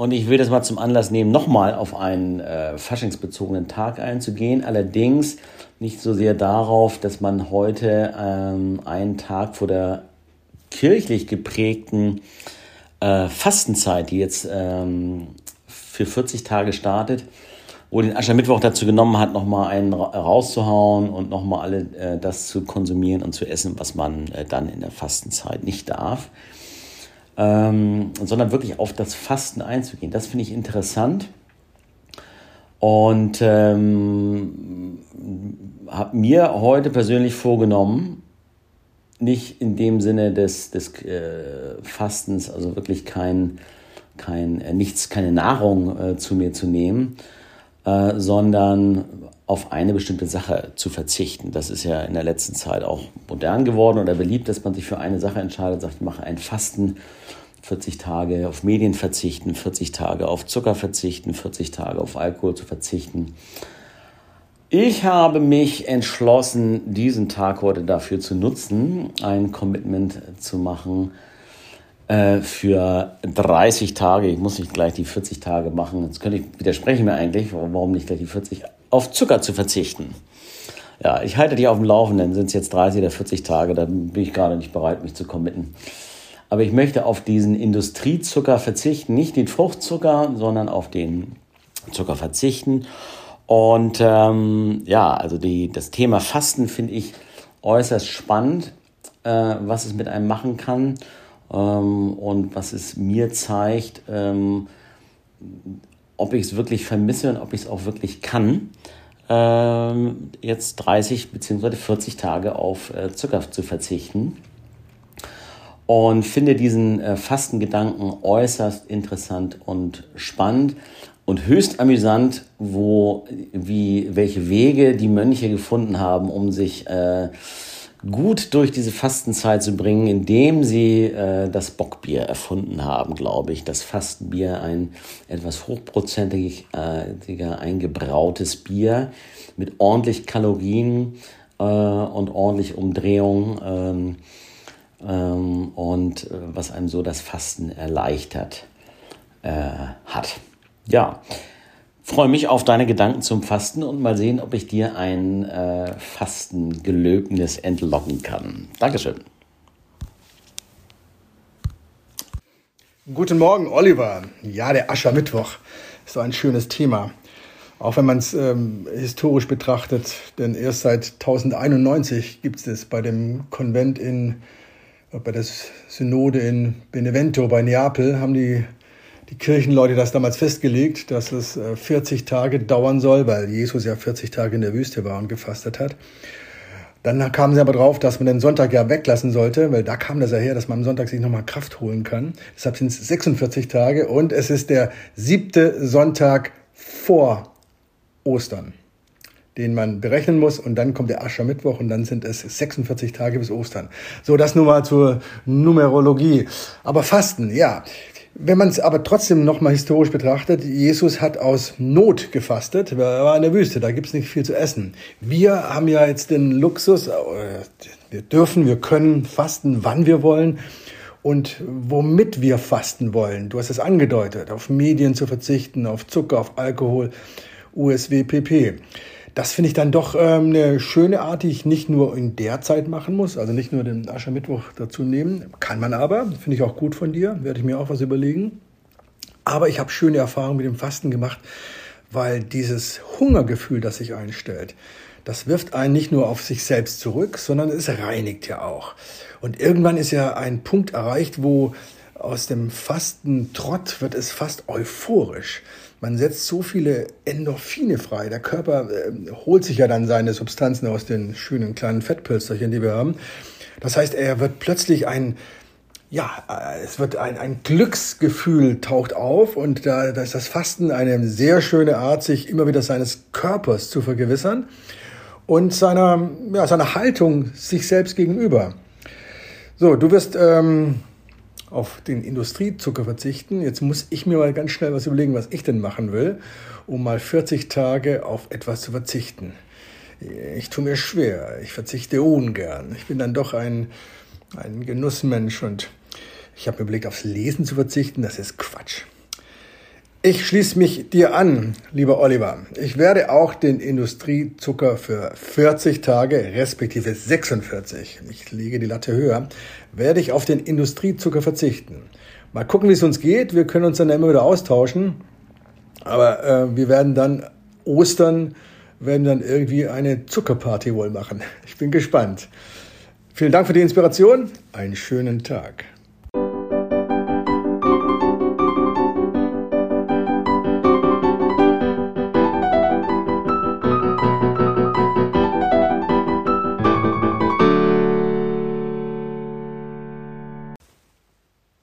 und ich will das mal zum Anlass nehmen, nochmal auf einen äh, faschingsbezogenen Tag einzugehen. Allerdings nicht so sehr darauf, dass man heute ähm, einen Tag vor der kirchlich geprägten äh, Fastenzeit, die jetzt ähm, für 40 Tage startet, wo den Aschermittwoch dazu genommen hat, nochmal einen rauszuhauen und nochmal alle äh, das zu konsumieren und zu essen, was man äh, dann in der Fastenzeit nicht darf, ähm, sondern wirklich auf das Fasten einzugehen. Das finde ich interessant und ähm, habe mir heute persönlich vorgenommen, nicht in dem Sinne des, des äh, Fastens, also wirklich kein, kein, äh, nichts, keine Nahrung äh, zu mir zu nehmen, äh, sondern auf eine bestimmte Sache zu verzichten. Das ist ja in der letzten Zeit auch modern geworden oder beliebt, dass man sich für eine Sache entscheidet, sagt, ich mache ein Fasten, 40 Tage auf Medien verzichten, 40 Tage auf Zucker verzichten, 40 Tage auf Alkohol zu verzichten. Ich habe mich entschlossen, diesen Tag heute dafür zu nutzen, ein Commitment zu machen, äh, für 30 Tage, ich muss nicht gleich die 40 Tage machen, jetzt könnte ich widersprechen mir eigentlich, warum nicht gleich die 40, auf Zucker zu verzichten. Ja, ich halte dich auf dem Laufenden, sind es jetzt 30 oder 40 Tage, da bin ich gerade nicht bereit, mich zu committen. Aber ich möchte auf diesen Industriezucker verzichten, nicht den Fruchtzucker, sondern auf den Zucker verzichten. Und ähm, ja, also die, das Thema Fasten finde ich äußerst spannend, äh, was es mit einem machen kann ähm, und was es mir zeigt, ähm, ob ich es wirklich vermisse und ob ich es auch wirklich kann, ähm, jetzt 30 bzw. 40 Tage auf äh, Zucker zu verzichten. Und finde diesen äh, Fastengedanken äußerst interessant und spannend und höchst amüsant, wo, wie, welche Wege die Mönche gefunden haben, um sich äh, gut durch diese Fastenzeit zu bringen, indem sie äh, das Bockbier erfunden haben, glaube ich. Das Fastenbier, ein etwas hochprozentiger äh, eingebrautes Bier mit ordentlich Kalorien äh, und ordentlich Umdrehung ähm, ähm, und äh, was einem so das Fasten erleichtert äh, hat. Ja, freue mich auf deine Gedanken zum Fasten und mal sehen, ob ich dir ein äh, Fastengelöbnis entlocken kann. Dankeschön. Guten Morgen, Oliver. Ja, der Aschermittwoch ist so ein schönes Thema. Auch wenn man es ähm, historisch betrachtet, denn erst seit 1091 gibt es es bei dem Konvent in, bei der Synode in Benevento bei Neapel, haben die die Kirchenleute das damals festgelegt, dass es 40 äh, Tage dauern soll, weil Jesus ja 40 Tage in der Wüste war und gefastet hat. Dann kamen sie aber drauf, dass man den Sonntag ja weglassen sollte, weil da kam das ja her, dass man am Sonntag sich nochmal Kraft holen kann. Deshalb sind es 46 Tage und es ist der siebte Sonntag vor Ostern, den man berechnen muss und dann kommt der Aschermittwoch und dann sind es 46 Tage bis Ostern. So, das nur mal zur Numerologie. Aber Fasten, ja. Wenn man es aber trotzdem nochmal historisch betrachtet, Jesus hat aus Not gefastet. Er war in der Wüste, da gibt's nicht viel zu essen. Wir haben ja jetzt den Luxus, äh, wir dürfen, wir können fasten, wann wir wollen und womit wir fasten wollen. Du hast es angedeutet, auf Medien zu verzichten, auf Zucker, auf Alkohol, USW, PP das finde ich dann doch ähm, eine schöne Art, die ich nicht nur in der Zeit machen muss, also nicht nur den Aschermittwoch dazu nehmen. Kann man aber, finde ich auch gut von dir, werde ich mir auch was überlegen. Aber ich habe schöne Erfahrungen mit dem Fasten gemacht, weil dieses Hungergefühl, das sich einstellt, das wirft einen nicht nur auf sich selbst zurück, sondern es reinigt ja auch. Und irgendwann ist ja ein Punkt erreicht, wo aus dem Fastentrott wird es fast euphorisch. Man setzt so viele Endorphine frei. Der Körper äh, holt sich ja dann seine Substanzen aus den schönen kleinen Fettpölsterchen, die wir haben. Das heißt, er wird plötzlich ein, ja, äh, es wird ein, ein Glücksgefühl taucht auf und da, da ist das Fasten eine sehr schöne Art, sich immer wieder seines Körpers zu vergewissern und seiner, ja, seiner Haltung sich selbst gegenüber. So, du wirst ähm, auf den Industriezucker verzichten. Jetzt muss ich mir mal ganz schnell was überlegen, was ich denn machen will, um mal 40 Tage auf etwas zu verzichten. Ich tue mir schwer, ich verzichte ungern. Ich bin dann doch ein, ein Genussmensch und ich habe mir überlegt, aufs Lesen zu verzichten. Das ist Quatsch. Ich schließe mich dir an, lieber Oliver. Ich werde auch den Industriezucker für 40 Tage, respektive 46, ich lege die Latte höher, werde ich auf den Industriezucker verzichten. Mal gucken, wie es uns geht. Wir können uns dann immer wieder austauschen. Aber äh, wir werden dann Ostern, werden dann irgendwie eine Zuckerparty wohl machen. Ich bin gespannt. Vielen Dank für die Inspiration. Einen schönen Tag.